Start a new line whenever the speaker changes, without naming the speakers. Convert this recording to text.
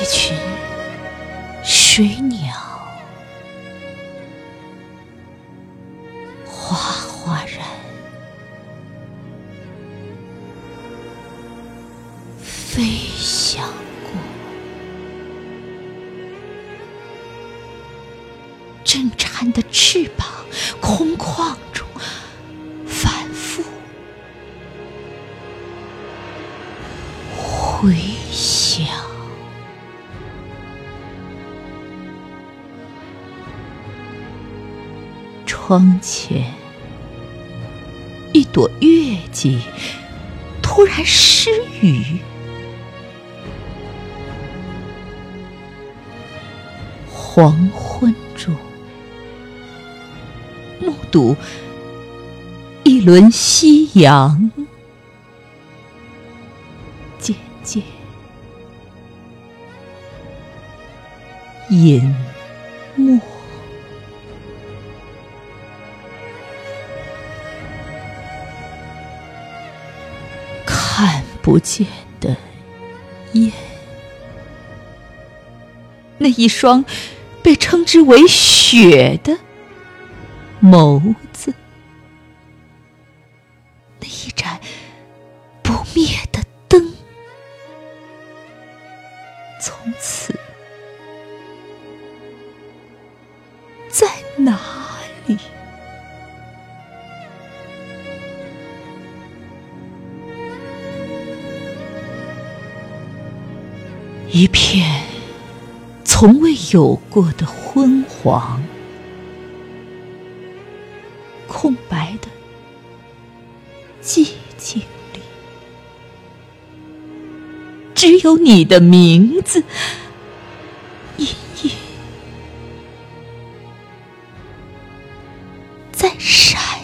一群水鸟，哗哗然飞翔过，震颤的翅膀，空旷中反复回响。窗前一朵月季突然失语，黄昏中目睹一轮夕阳渐渐隐没。看不见的烟，那一双被称之为雪的眸子，那一盏不灭的灯，从此在哪一片从未有过的昏黄，空白的寂静里，只有你的名字隐隐在闪。